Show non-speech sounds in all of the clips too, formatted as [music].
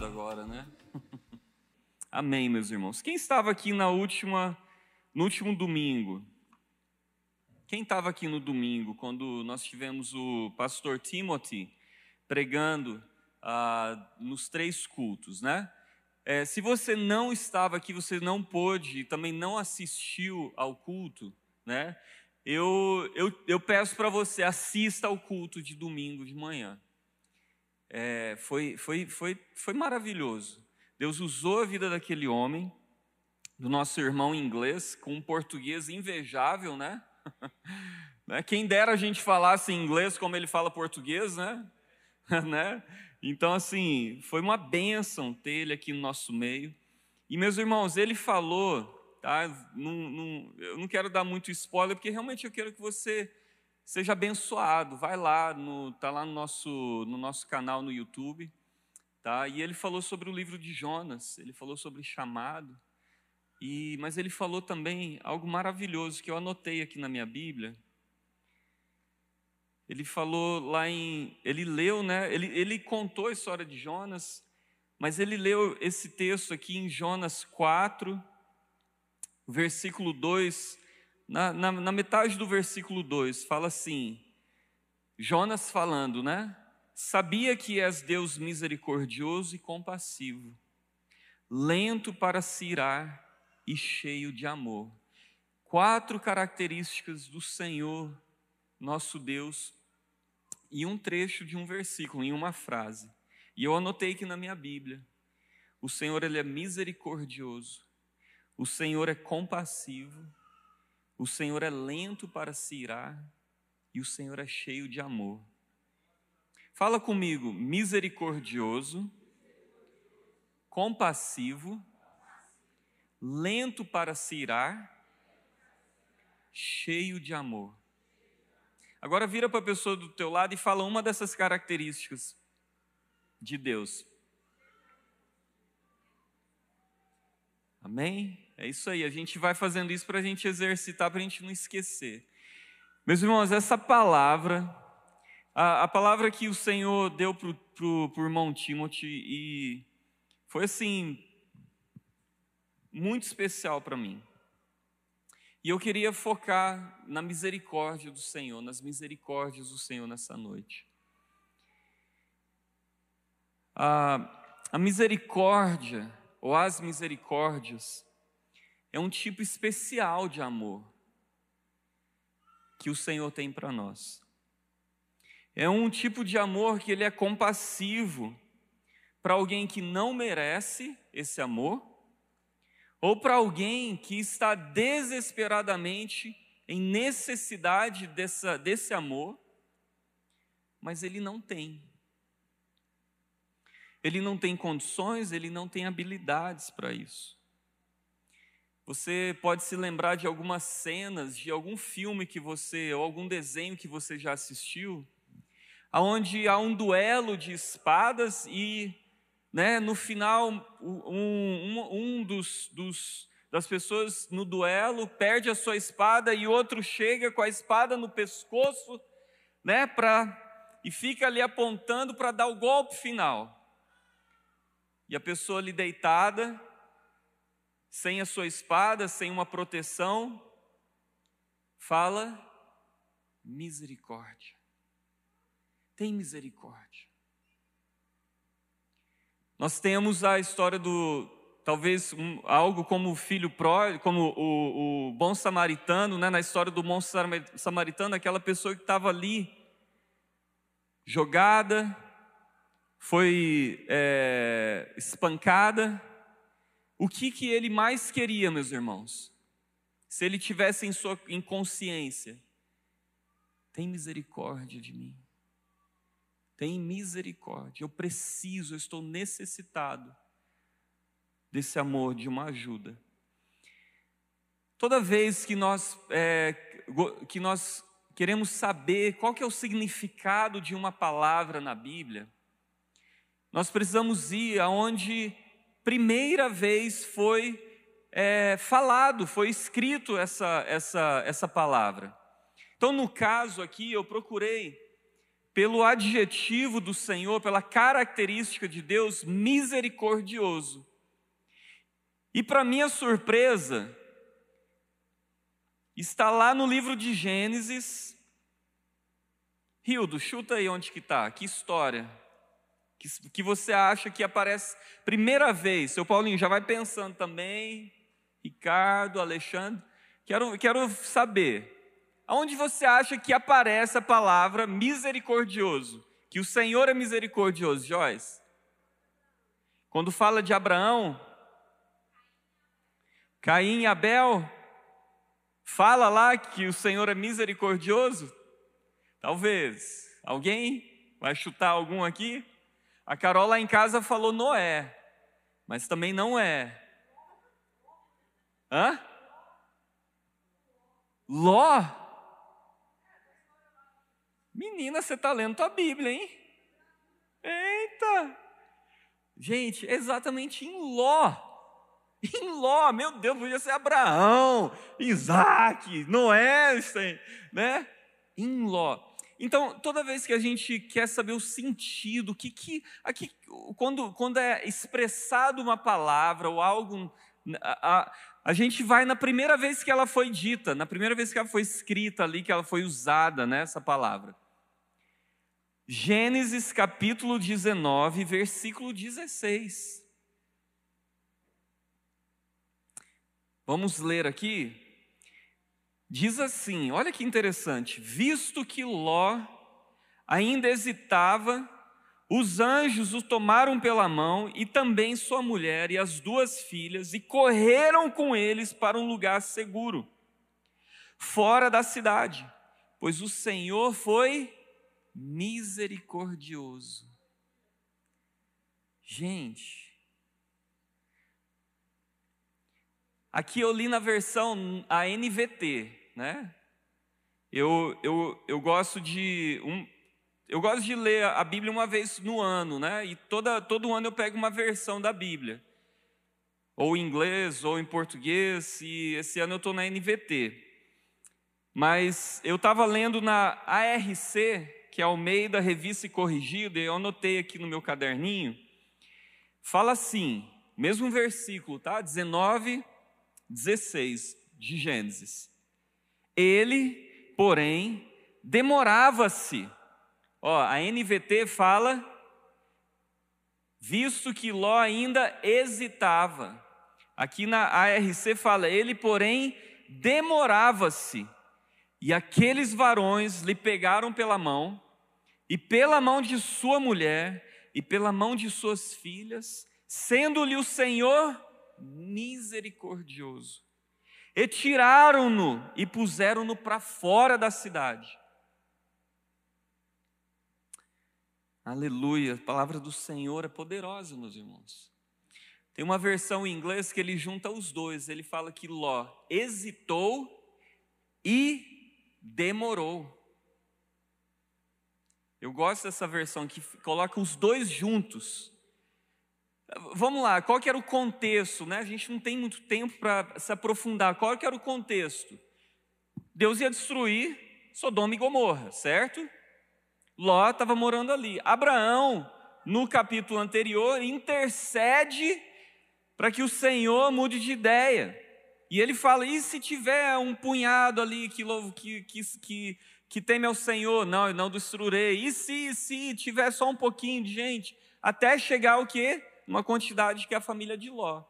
agora, né? [laughs] Amém, meus irmãos. Quem estava aqui na última, no último domingo? Quem estava aqui no domingo, quando nós tivemos o pastor Timothy pregando ah, nos três cultos, né? É, se você não estava aqui, você não pôde, também não assistiu ao culto, né? Eu, eu, eu peço para você, assista ao culto de domingo de manhã. É, foi, foi, foi, foi maravilhoso. Deus usou a vida daquele homem, do nosso irmão inglês, com um português invejável, né? [laughs] né? Quem dera a gente falasse inglês como ele fala português, né? [laughs] né? Então, assim, foi uma bênção ter ele aqui no nosso meio. E, meus irmãos, ele falou, tá? Eu não quero dar muito spoiler, porque realmente eu quero que você seja abençoado. Vai lá, no, tá lá no nosso, no nosso canal no YouTube, tá? E ele falou sobre o livro de Jonas, ele falou sobre chamado. E, mas ele falou também algo maravilhoso que eu anotei aqui na minha Bíblia. Ele falou lá em. Ele leu, né? Ele, ele contou a história de Jonas, mas ele leu esse texto aqui em Jonas 4, versículo 2. Na, na, na metade do versículo 2, fala assim: Jonas falando, né? Sabia que és Deus misericordioso e compassivo, lento para se irar e cheio de amor. Quatro características do Senhor, nosso Deus, e um trecho de um versículo, em uma frase. E eu anotei aqui na minha Bíblia. O Senhor ele é misericordioso. O Senhor é compassivo. O Senhor é lento para se irar e o Senhor é cheio de amor. Fala comigo, misericordioso, compassivo lento para se irar, cheio de amor. Agora vira para a pessoa do teu lado e fala uma dessas características de Deus. Amém? É isso aí, a gente vai fazendo isso para a gente exercitar, para a gente não esquecer. Meus irmãos, essa palavra, a, a palavra que o Senhor deu para o irmão Timothy, e foi assim, muito especial para mim. E eu queria focar na misericórdia do Senhor, nas misericórdias do Senhor nessa noite. A, a misericórdia, ou as misericórdias, é um tipo especial de amor que o Senhor tem para nós. É um tipo de amor que ele é compassivo para alguém que não merece esse amor ou para alguém que está desesperadamente em necessidade dessa, desse amor, mas ele não tem. Ele não tem condições, ele não tem habilidades para isso. Você pode se lembrar de algumas cenas de algum filme que você, ou algum desenho que você já assistiu, aonde há um duelo de espadas e né, no final, um, um, um dos, dos, das pessoas no duelo perde a sua espada e outro chega com a espada no pescoço, né, pra, e fica ali apontando para dar o golpe final. E a pessoa ali deitada, sem a sua espada, sem uma proteção, fala: misericórdia. Tem misericórdia. Nós temos a história do, talvez um, algo como o filho pró, como o, o, bom samaritano, né? na história do bom samaritano, aquela pessoa que estava ali, jogada, foi é, espancada. O que, que ele mais queria, meus irmãos? Se ele tivesse em sua inconsciência, tem misericórdia de mim. Tem misericórdia. Eu preciso, eu estou necessitado desse amor, de uma ajuda. Toda vez que nós, é, que nós queremos saber qual que é o significado de uma palavra na Bíblia, nós precisamos ir aonde primeira vez foi é, falado, foi escrito essa, essa, essa palavra. Então, no caso aqui, eu procurei pelo adjetivo do Senhor, pela característica de Deus, misericordioso. E para minha surpresa, está lá no livro de Gênesis. Rildo, chuta aí onde que está, que história. Que, que você acha que aparece primeira vez. Seu Paulinho já vai pensando também. Ricardo, Alexandre. Quero, quero saber. Aonde você acha que aparece a palavra misericordioso? Que o Senhor é misericordioso, Joyce? Quando fala de Abraão, Caim e Abel, fala lá que o Senhor é misericordioso? Talvez. Alguém vai chutar algum aqui? A Carol lá em casa falou Noé, mas também não é. Hã? Ló? Menina, você está lendo tua Bíblia, hein? Eita! Gente, exatamente em Ló. Em Ló, meu Deus, podia ser Abraão, Isaac, Noé, né? Em Ló. Então, toda vez que a gente quer saber o sentido, que que aqui, quando, quando é expressado uma palavra ou algo, a, a, a, gente vai na primeira vez que ela foi dita, na primeira vez que ela foi escrita ali, que ela foi usada, né, essa palavra. Gênesis capítulo 19, versículo 16. Vamos ler aqui. Diz assim: olha que interessante. Visto que Ló ainda hesitava, os anjos o tomaram pela mão e também sua mulher e as duas filhas e correram com eles para um lugar seguro, fora da cidade, pois o Senhor foi misericordioso. Gente, Aqui eu li na versão a NVT, né? Eu, eu, eu gosto de um, eu gosto de ler a Bíblia uma vez no ano, né? E toda, todo ano eu pego uma versão da Bíblia, ou em inglês ou em português. E esse ano eu estou na NVT. Mas eu estava lendo na ARC, que é o meio da revista e corrigida, e eu anotei aqui no meu caderninho. Fala assim, mesmo versículo, tá? 19 16 de Gênesis. Ele, porém, demorava-se. Ó, a NVT fala, visto que Ló ainda hesitava. Aqui na ARC fala, ele, porém, demorava-se. E aqueles varões lhe pegaram pela mão, e pela mão de sua mulher, e pela mão de suas filhas, sendo-lhe o Senhor misericordioso. E tiraram-no e puseram-no para fora da cidade. Aleluia, a palavra do Senhor é poderosa, meus irmãos. Tem uma versão em inglês que ele junta os dois. Ele fala que Ló hesitou e demorou. Eu gosto dessa versão que coloca os dois juntos. Vamos lá, qual que era o contexto? Né? A gente não tem muito tempo para se aprofundar. Qual que era o contexto? Deus ia destruir Sodoma e Gomorra, certo? Ló estava morando ali. Abraão, no capítulo anterior, intercede para que o Senhor mude de ideia. E ele fala: e se tiver um punhado ali que, que, que, que, que teme ao Senhor? Não, eu não destruirei. E se, se tiver só um pouquinho de gente? Até chegar o quê? Uma quantidade que é a família de Ló.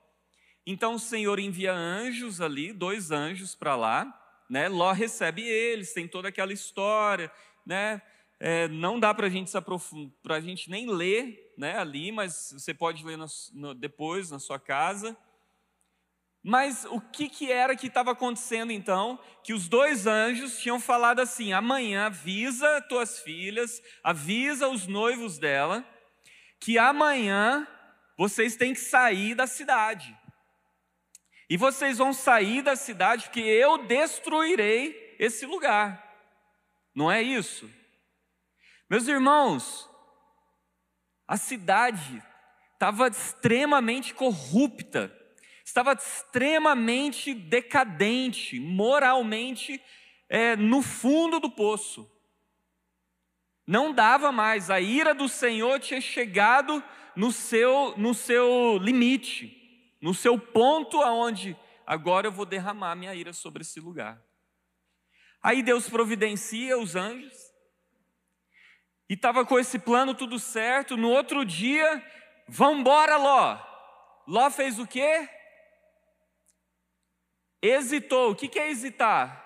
Então o Senhor envia anjos ali, dois anjos para lá, né? Ló recebe eles, tem toda aquela história, né? É, não dá para a gente se aprofundar, para a gente nem ler, né? Ali, mas você pode ler no, no, depois na sua casa. Mas o que, que era que estava acontecendo então? Que os dois anjos tinham falado assim: amanhã avisa tuas filhas, avisa os noivos dela, que amanhã vocês têm que sair da cidade. E vocês vão sair da cidade porque eu destruirei esse lugar. Não é isso? Meus irmãos, a cidade estava extremamente corrupta, estava extremamente decadente, moralmente é, no fundo do poço. Não dava mais, a ira do Senhor tinha chegado no seu, no seu limite, no seu ponto aonde agora eu vou derramar minha ira sobre esse lugar. Aí Deus providencia os anjos, e estava com esse plano tudo certo. No outro dia, vambora, Ló. Ló fez o quê? Hesitou. O que é hesitar?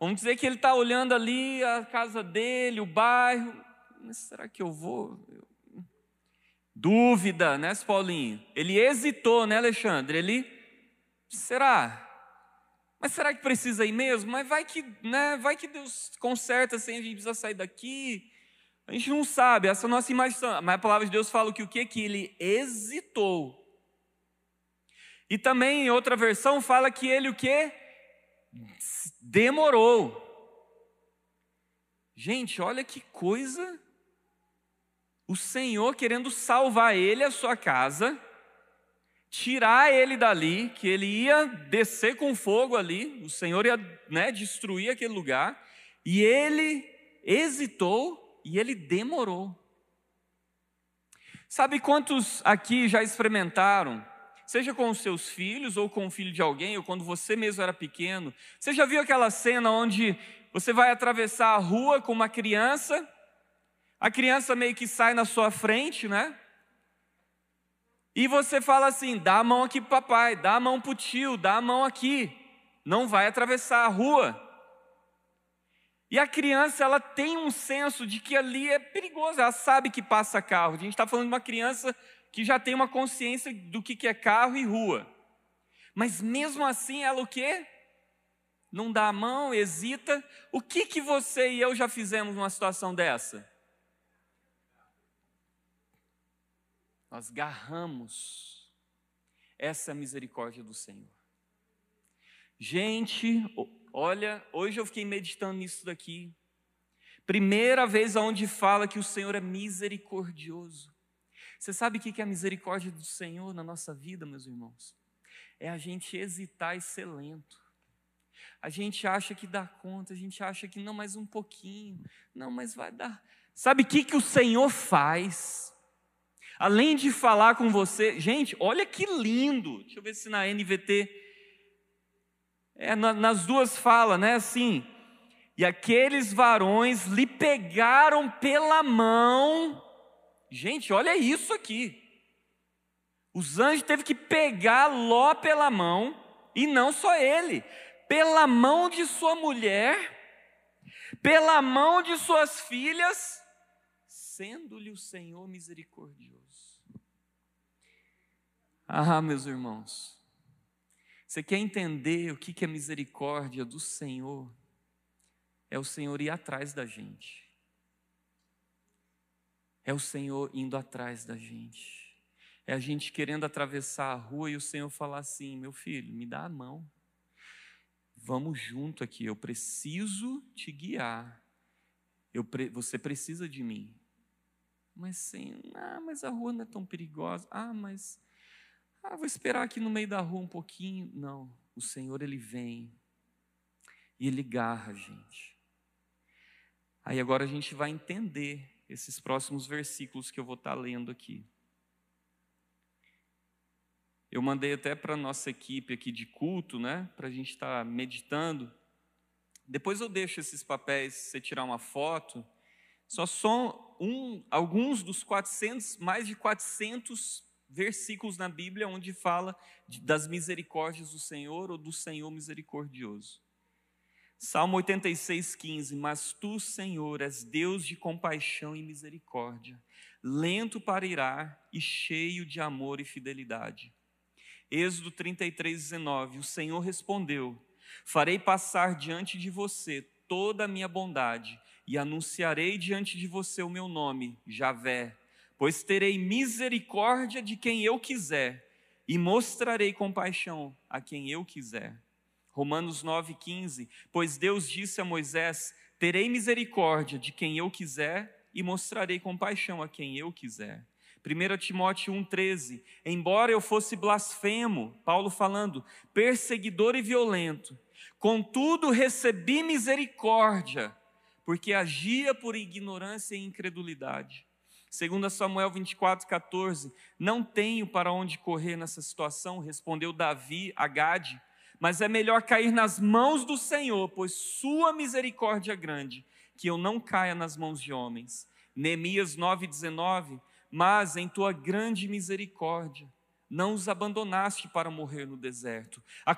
Vamos dizer que ele está olhando ali a casa dele, o bairro. Mas será que eu vou? Dúvida, né, Paulinho? Ele hesitou, né, Alexandre? Ele, será? Mas será que precisa ir mesmo? Mas vai que, né, vai que Deus conserta assim, a gente precisa sair daqui. A gente não sabe, essa é a nossa imaginação. Mas a palavra de Deus fala que o que? Que ele hesitou. E também em outra versão fala que ele o que? Demorou. Gente, olha que coisa. O Senhor querendo salvar ele, a sua casa, tirar ele dali, que ele ia descer com fogo ali, o Senhor ia né, destruir aquele lugar, e ele hesitou e ele demorou. Sabe quantos aqui já experimentaram seja com os seus filhos ou com o filho de alguém, ou quando você mesmo era pequeno. Você já viu aquela cena onde você vai atravessar a rua com uma criança, a criança meio que sai na sua frente, né? E você fala assim: dá a mão aqui pro papai, dá a mão pro tio, dá a mão aqui. Não vai atravessar a rua. E a criança, ela tem um senso de que ali é perigoso, ela sabe que passa carro. A gente está falando de uma criança que já tem uma consciência do que é carro e rua. Mas mesmo assim ela o quê? Não dá a mão, hesita. O que que você e eu já fizemos numa situação dessa? Nós garramos essa misericórdia do Senhor. Gente, olha, hoje eu fiquei meditando nisso daqui. Primeira vez onde fala que o Senhor é misericordioso. Você sabe o que é a misericórdia do Senhor na nossa vida, meus irmãos? É a gente hesitar e ser lento. A gente acha que dá conta, a gente acha que não, mais um pouquinho, não, mas vai dar. Sabe o que, que o Senhor faz? Além de falar com você, gente, olha que lindo. Deixa eu ver se na NVT. É, na, nas duas fala, né? Assim. E aqueles varões lhe pegaram pela mão Gente, olha isso aqui. Os anjos teve que pegar Ló pela mão, e não só ele, pela mão de sua mulher, pela mão de suas filhas, sendo-lhe o Senhor misericordioso. Ah, meus irmãos, você quer entender o que é misericórdia do Senhor? É o Senhor ir atrás da gente. É o Senhor indo atrás da gente. É a gente querendo atravessar a rua e o Senhor falar assim: meu filho, me dá a mão. Vamos junto aqui, eu preciso te guiar. Eu, você precisa de mim. Mas sim, ah, mas a rua não é tão perigosa. Ah, mas ah, vou esperar aqui no meio da rua um pouquinho. Não, o Senhor ele vem e ele garra a gente. Aí agora a gente vai entender esses próximos versículos que eu vou estar lendo aqui. Eu mandei até para a nossa equipe aqui de culto, né, para a gente estar meditando. Depois eu deixo esses papéis, você tirar uma foto. Só são um, alguns dos 400, mais de 400 versículos na Bíblia onde fala das misericórdias do Senhor ou do Senhor misericordioso. Salmo 86, 15. Mas tu, Senhor, és Deus de compaixão e misericórdia, lento para irar e cheio de amor e fidelidade. Êxodo 33, 19. O Senhor respondeu: Farei passar diante de você toda a minha bondade e anunciarei diante de você o meu nome, Javé, pois terei misericórdia de quem eu quiser e mostrarei compaixão a quem eu quiser. Romanos 9,15: Pois Deus disse a Moisés: Terei misericórdia de quem eu quiser e mostrarei compaixão a quem eu quiser. 1 Timóteo 1,13: Embora eu fosse blasfemo, Paulo falando, perseguidor e violento, contudo recebi misericórdia, porque agia por ignorância e incredulidade. Segundo Samuel 24:14, não tenho para onde correr nessa situação, respondeu Davi a Gade, mas é melhor cair nas mãos do Senhor, pois sua misericórdia é grande, que eu não caia nas mãos de homens. Neemias 9:19, mas em tua grande misericórdia não os abandonaste para morrer no deserto. A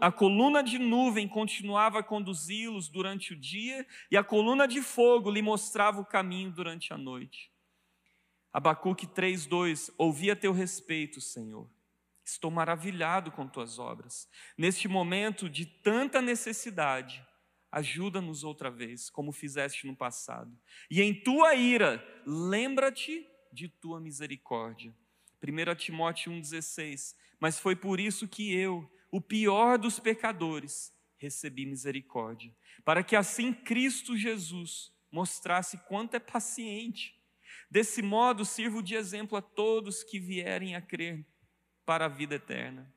a coluna de nuvem continuava a conduzi-los durante o dia, e a coluna de fogo lhe mostrava o caminho durante a noite. Abacuque 3,2: Ouvi a teu respeito, Senhor. Estou maravilhado com tuas obras. Neste momento de tanta necessidade, ajuda-nos outra vez, como fizeste no passado. E em tua ira, lembra-te de tua misericórdia 1 Timóteo 1,16. Mas foi por isso que eu, o pior dos pecadores, recebi misericórdia, para que assim Cristo Jesus mostrasse quanto é paciente. Desse modo, sirvo de exemplo a todos que vierem a crer para a vida eterna.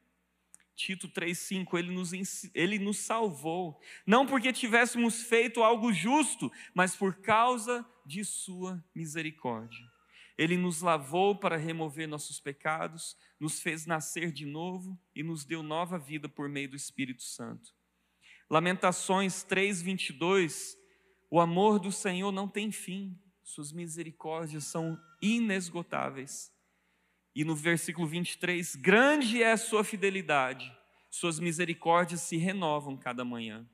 Tito 3,5, ele nos, ele nos salvou, não porque tivéssemos feito algo justo, mas por causa de Sua misericórdia. Ele nos lavou para remover nossos pecados, nos fez nascer de novo e nos deu nova vida por meio do Espírito Santo. Lamentações 3:22 O amor do Senhor não tem fim, suas misericórdias são inesgotáveis. E no versículo 23, grande é a sua fidelidade, suas misericórdias se renovam cada manhã.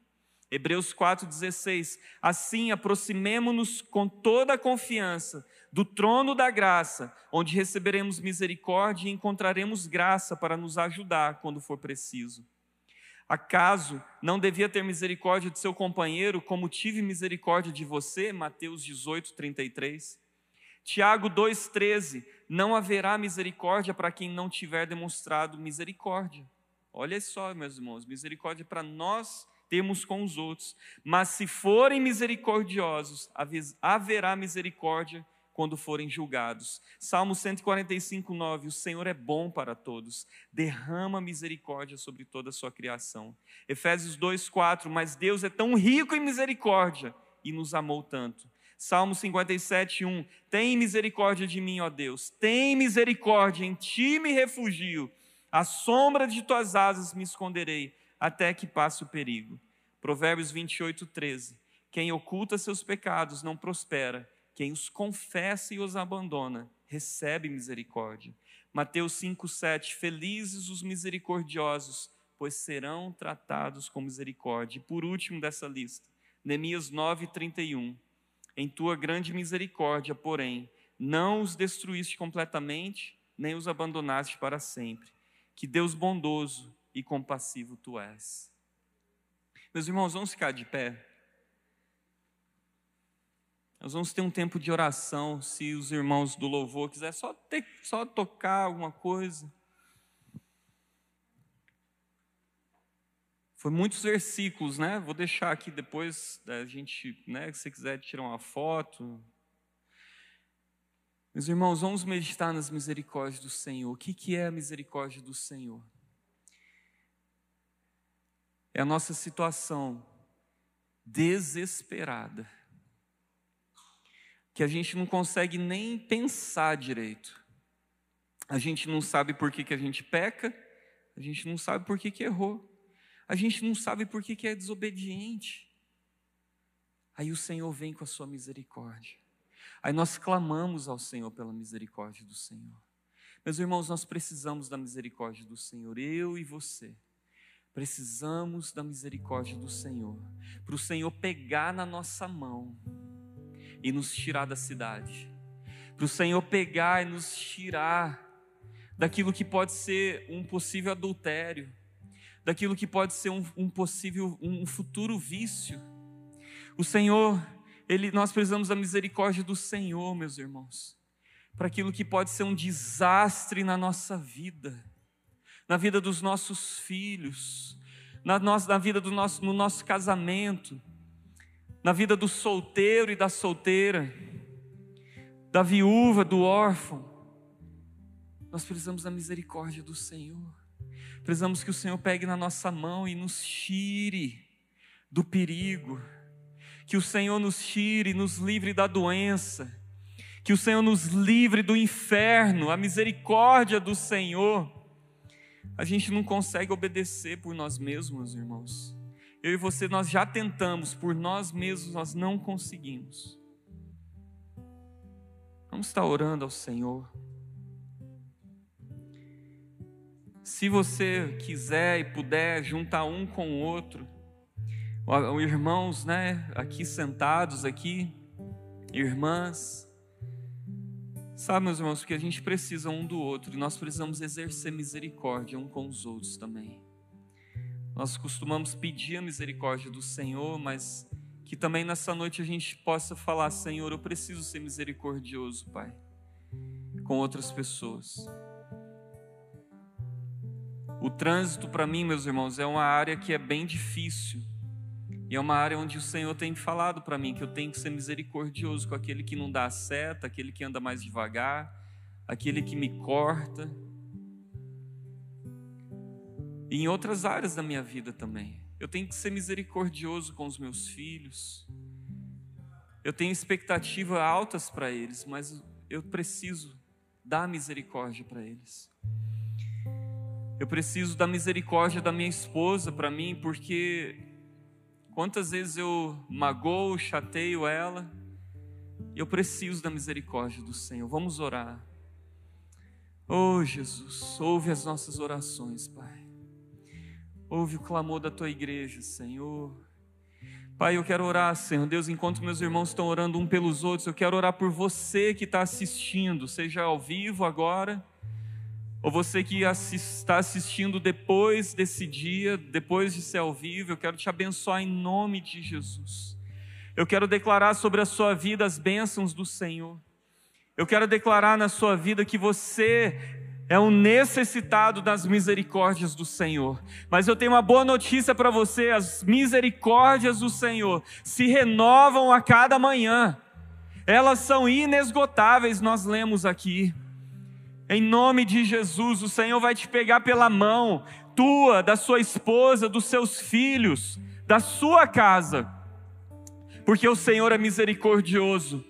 Hebreus 4,16: Assim aproximemo-nos com toda a confiança do trono da graça, onde receberemos misericórdia e encontraremos graça para nos ajudar quando for preciso. Acaso não devia ter misericórdia de seu companheiro, como tive misericórdia de você? Mateus 18, 33. Tiago 2,13: Não haverá misericórdia para quem não tiver demonstrado misericórdia. Olha só, meus irmãos, misericórdia para nós temos com os outros. Mas se forem misericordiosos, haverá misericórdia quando forem julgados. Salmo 145, 9: O Senhor é bom para todos, derrama misericórdia sobre toda a sua criação. Efésios 2, 4: Mas Deus é tão rico em misericórdia e nos amou tanto. Salmo 57, 1: Tem misericórdia de mim, ó Deus, tem misericórdia, em ti me refugio, à sombra de tuas asas me esconderei até que passe o perigo. Provérbios 28, 13. Quem oculta seus pecados não prospera, quem os confessa e os abandona recebe misericórdia. Mateus 5, 7. Felizes os misericordiosos, pois serão tratados com misericórdia. E por último dessa lista, Neemias 9, 31. Em tua grande misericórdia, porém, não os destruíste completamente, nem os abandonaste para sempre. Que Deus bondoso e compassivo tu és. Meus irmãos, vamos ficar de pé. Nós vamos ter um tempo de oração, se os irmãos do louvor quiser só ter, só tocar alguma coisa. Foi muitos versículos, né? Vou deixar aqui depois da gente, né, se quiser tirar uma foto. Meus irmãos, vamos meditar nas misericórdias do Senhor. O que, que é a misericórdia do Senhor? é a nossa situação desesperada, que a gente não consegue nem pensar direito. A gente não sabe por que, que a gente peca, a gente não sabe por que, que errou, a gente não sabe por que, que é desobediente. Aí o Senhor vem com a sua misericórdia. Aí nós clamamos ao Senhor pela misericórdia do Senhor. Meus irmãos, nós precisamos da misericórdia do Senhor, eu e você. Precisamos da misericórdia do Senhor, para o Senhor pegar na nossa mão e nos tirar da cidade, para o Senhor pegar e nos tirar daquilo que pode ser um possível adultério, daquilo que pode ser um, um possível, um futuro vício. O Senhor, ele, nós precisamos da misericórdia do Senhor, meus irmãos, para aquilo que pode ser um desastre na nossa vida na vida dos nossos filhos, na, nossa, na vida do nosso, no nosso casamento, na vida do solteiro e da solteira, da viúva, do órfão. Nós precisamos da misericórdia do Senhor. Precisamos que o Senhor pegue na nossa mão e nos tire do perigo Que o Senhor nos tire, nos livre da doença. Que o Senhor nos livre do inferno, a misericórdia do Senhor. A gente não consegue obedecer por nós mesmos, irmãos. Eu e você, nós já tentamos, por nós mesmos nós não conseguimos. Vamos estar orando ao Senhor. Se você quiser e puder juntar um com o outro, irmãos, né, aqui sentados aqui, irmãs, sabe, meus irmãos, que a gente precisa um do outro e nós precisamos exercer misericórdia um com os outros também. Nós costumamos pedir a misericórdia do Senhor, mas que também nessa noite a gente possa falar: Senhor, eu preciso ser misericordioso, Pai, com outras pessoas. O trânsito, para mim, meus irmãos, é uma área que é bem difícil. E é uma área onde o Senhor tem falado para mim que eu tenho que ser misericordioso com aquele que não dá a seta, aquele que anda mais devagar, aquele que me corta e em outras áreas da minha vida também. Eu tenho que ser misericordioso com os meus filhos. Eu tenho expectativas altas para eles, mas eu preciso dar misericórdia para eles. Eu preciso da misericórdia da minha esposa para mim, porque quantas vezes eu magoo, chateio ela, eu preciso da misericórdia do Senhor. Vamos orar. Oh Jesus, ouve as nossas orações, Pai. Ouve o clamor da tua igreja, Senhor. Pai, eu quero orar, Senhor Deus, enquanto meus irmãos estão orando um pelos outros, eu quero orar por você que está assistindo, seja ao vivo agora, ou você que está assistindo depois desse dia, depois de ser ao vivo, eu quero te abençoar em nome de Jesus. Eu quero declarar sobre a sua vida as bênçãos do Senhor. Eu quero declarar na sua vida que você é um necessitado das misericórdias do Senhor. Mas eu tenho uma boa notícia para você: as misericórdias do Senhor se renovam a cada manhã, elas são inesgotáveis, nós lemos aqui. Em nome de Jesus, o Senhor vai te pegar pela mão, tua, da sua esposa, dos seus filhos, da sua casa, porque o Senhor é misericordioso.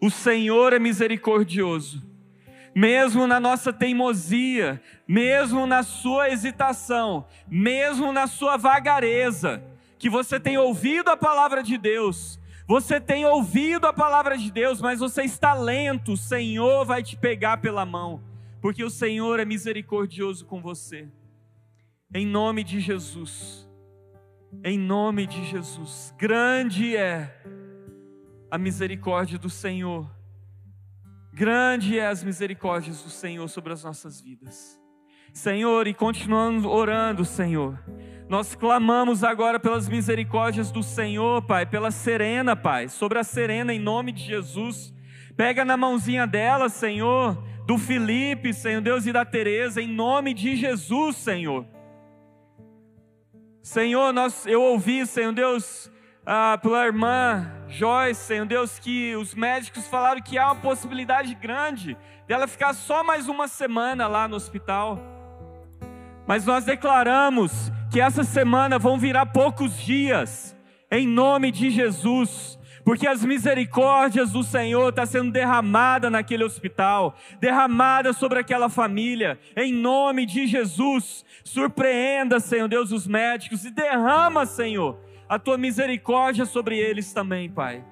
O Senhor é misericordioso mesmo na nossa teimosia, mesmo na sua hesitação, mesmo na sua vagareza, que você tem ouvido a palavra de Deus, você tem ouvido a palavra de Deus, mas você está lento, o Senhor vai te pegar pela mão, porque o Senhor é misericordioso com você. Em nome de Jesus, em nome de Jesus, grande é a misericórdia do Senhor Grande é as misericórdias do Senhor sobre as nossas vidas. Senhor, e continuando orando, Senhor, nós clamamos agora pelas misericórdias do Senhor, Pai, pela Serena, Pai, sobre a Serena, em nome de Jesus. Pega na mãozinha dela, Senhor, do Felipe, Senhor Deus, e da Teresa, em nome de Jesus, Senhor. Senhor, nós, eu ouvi, Senhor Deus, ah, pela irmã Joyce, Senhor Deus, que os médicos falaram que há uma possibilidade grande dela ficar só mais uma semana lá no hospital. Mas nós declaramos que essa semana vão virar poucos dias, em nome de Jesus, porque as misericórdias do Senhor estão tá sendo derramada naquele hospital, derramada sobre aquela família, em nome de Jesus. Surpreenda, Senhor Deus, os médicos e derrama, Senhor, a tua misericórdia sobre eles também, Pai.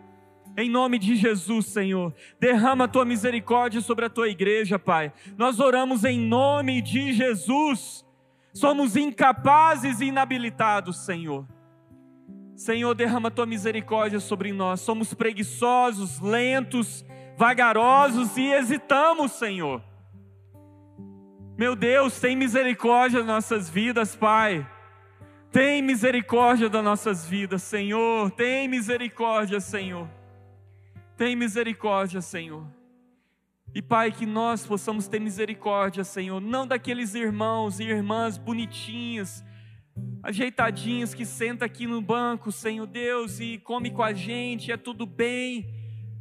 Em nome de Jesus, Senhor, derrama a tua misericórdia sobre a tua igreja, Pai. Nós oramos em nome de Jesus. Somos incapazes e inabilitados, Senhor. Senhor, derrama a tua misericórdia sobre nós. Somos preguiçosos, lentos, vagarosos e hesitamos, Senhor. Meu Deus, tem misericórdia nas nossas vidas, Pai. Tem misericórdia das nossas vidas, Senhor. Tem misericórdia, Senhor. Tem misericórdia, Senhor. E Pai, que nós possamos ter misericórdia, Senhor, não daqueles irmãos e irmãs bonitinhos, ajeitadinhos que senta aqui no banco, Senhor Deus, e come com a gente, é tudo bem.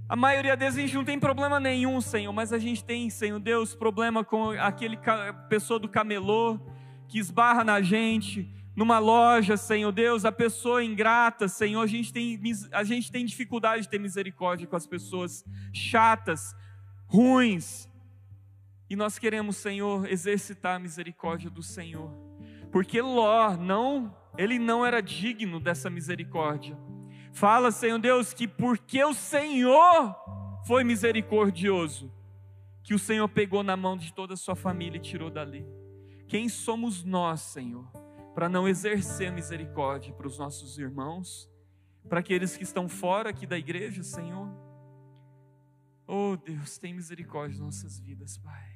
A maioria deles a gente não tem problema nenhum, Senhor, mas a gente tem, Senhor Deus, problema com aquele pessoa do camelô que esbarra na gente, numa loja, Senhor Deus, a pessoa ingrata, Senhor, a gente tem, a gente tem dificuldade de ter misericórdia com as pessoas chatas, ruins. E nós queremos, Senhor, exercitar a misericórdia do Senhor. Porque Ló não, ele não era digno dessa misericórdia. Fala, Senhor Deus, que porque o Senhor foi misericordioso, que o Senhor pegou na mão de toda a sua família e tirou dali. Quem somos nós, Senhor, para não exercer misericórdia para os nossos irmãos, para aqueles que estão fora aqui da igreja, Senhor? Oh Deus, tem misericórdia em nossas vidas, Pai.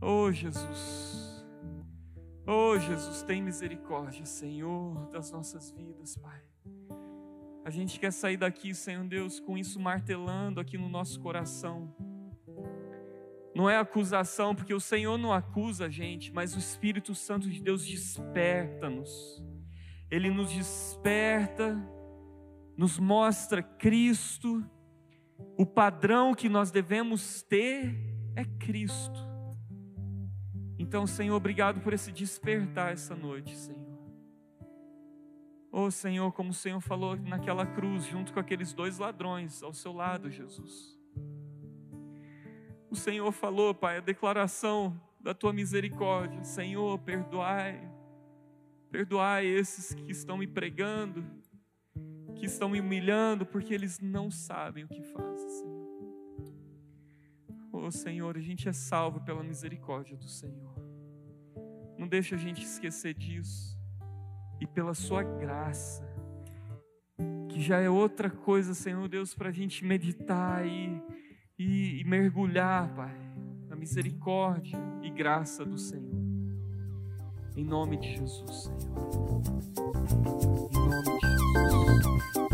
Oh Jesus. Oh Jesus, tem misericórdia, Senhor, das nossas vidas, Pai. A gente quer sair daqui, Senhor Deus, com isso martelando aqui no nosso coração. Não é acusação, porque o Senhor não acusa a gente, mas o Espírito Santo de Deus desperta-nos. Ele nos desperta, nos mostra Cristo. O padrão que nós devemos ter é Cristo. Então, Senhor, obrigado por esse despertar essa noite, Senhor. Oh Senhor, como o Senhor falou naquela cruz, junto com aqueles dois ladrões ao seu lado, Jesus. O Senhor falou, Pai, a declaração da tua misericórdia. Senhor, perdoai, perdoai esses que estão me pregando, que estão me humilhando, porque eles não sabem o que fazem, Senhor. Oh Senhor, a gente é salvo pela misericórdia do Senhor. Não deixa a gente esquecer disso e pela Sua graça, que já é outra coisa, Senhor Deus, para a gente meditar e, e, e mergulhar, Pai, na misericórdia e graça do Senhor. Em nome de Jesus, Senhor. Em nome de Jesus.